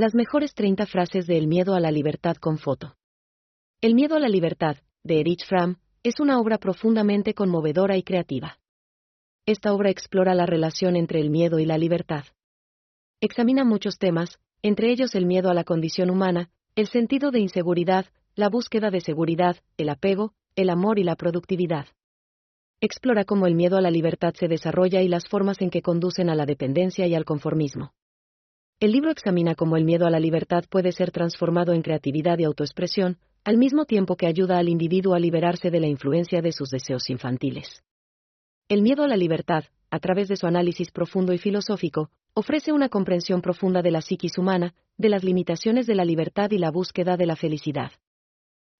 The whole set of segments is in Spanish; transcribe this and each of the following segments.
Las mejores 30 frases de El miedo a la libertad con foto. El miedo a la libertad, de Erich Fromm, es una obra profundamente conmovedora y creativa. Esta obra explora la relación entre el miedo y la libertad. Examina muchos temas, entre ellos el miedo a la condición humana, el sentido de inseguridad, la búsqueda de seguridad, el apego, el amor y la productividad. Explora cómo el miedo a la libertad se desarrolla y las formas en que conducen a la dependencia y al conformismo. El libro examina cómo el miedo a la libertad puede ser transformado en creatividad y autoexpresión, al mismo tiempo que ayuda al individuo a liberarse de la influencia de sus deseos infantiles. El miedo a la libertad, a través de su análisis profundo y filosófico, ofrece una comprensión profunda de la psiquis humana, de las limitaciones de la libertad y la búsqueda de la felicidad.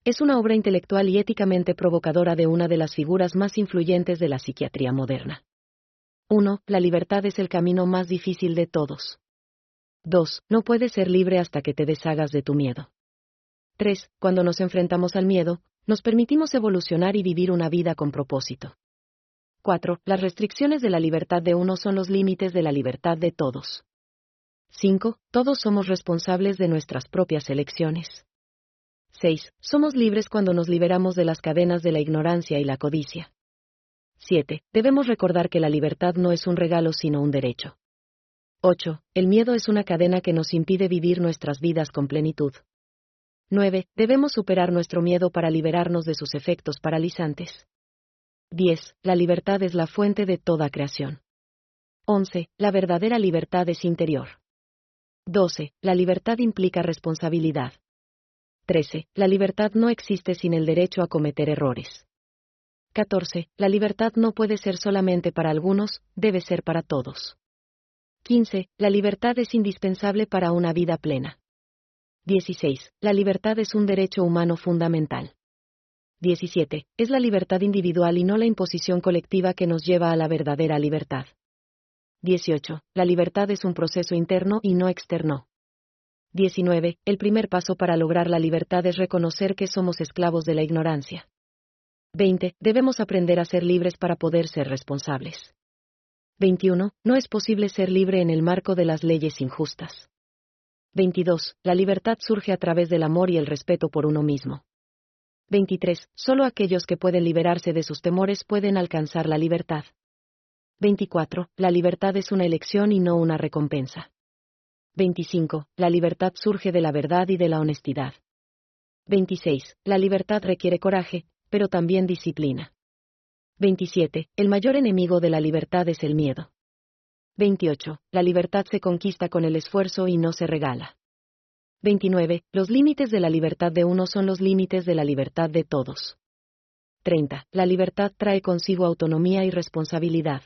Es una obra intelectual y éticamente provocadora de una de las figuras más influyentes de la psiquiatría moderna. 1. La libertad es el camino más difícil de todos. 2. No puedes ser libre hasta que te deshagas de tu miedo. 3. Cuando nos enfrentamos al miedo, nos permitimos evolucionar y vivir una vida con propósito. 4. Las restricciones de la libertad de uno son los límites de la libertad de todos. 5. Todos somos responsables de nuestras propias elecciones. 6. Somos libres cuando nos liberamos de las cadenas de la ignorancia y la codicia. 7. Debemos recordar que la libertad no es un regalo sino un derecho. 8. El miedo es una cadena que nos impide vivir nuestras vidas con plenitud. 9. Debemos superar nuestro miedo para liberarnos de sus efectos paralizantes. 10. La libertad es la fuente de toda creación. 11. La verdadera libertad es interior. 12. La libertad implica responsabilidad. 13. La libertad no existe sin el derecho a cometer errores. 14. La libertad no puede ser solamente para algunos, debe ser para todos. 15. La libertad es indispensable para una vida plena. 16. La libertad es un derecho humano fundamental. 17. Es la libertad individual y no la imposición colectiva que nos lleva a la verdadera libertad. 18. La libertad es un proceso interno y no externo. 19. El primer paso para lograr la libertad es reconocer que somos esclavos de la ignorancia. 20. Debemos aprender a ser libres para poder ser responsables. 21. No es posible ser libre en el marco de las leyes injustas. 22. La libertad surge a través del amor y el respeto por uno mismo. 23. Solo aquellos que pueden liberarse de sus temores pueden alcanzar la libertad. 24. La libertad es una elección y no una recompensa. 25. La libertad surge de la verdad y de la honestidad. 26. La libertad requiere coraje, pero también disciplina. 27. El mayor enemigo de la libertad es el miedo. 28. La libertad se conquista con el esfuerzo y no se regala. 29. Los límites de la libertad de uno son los límites de la libertad de todos. 30. La libertad trae consigo autonomía y responsabilidad.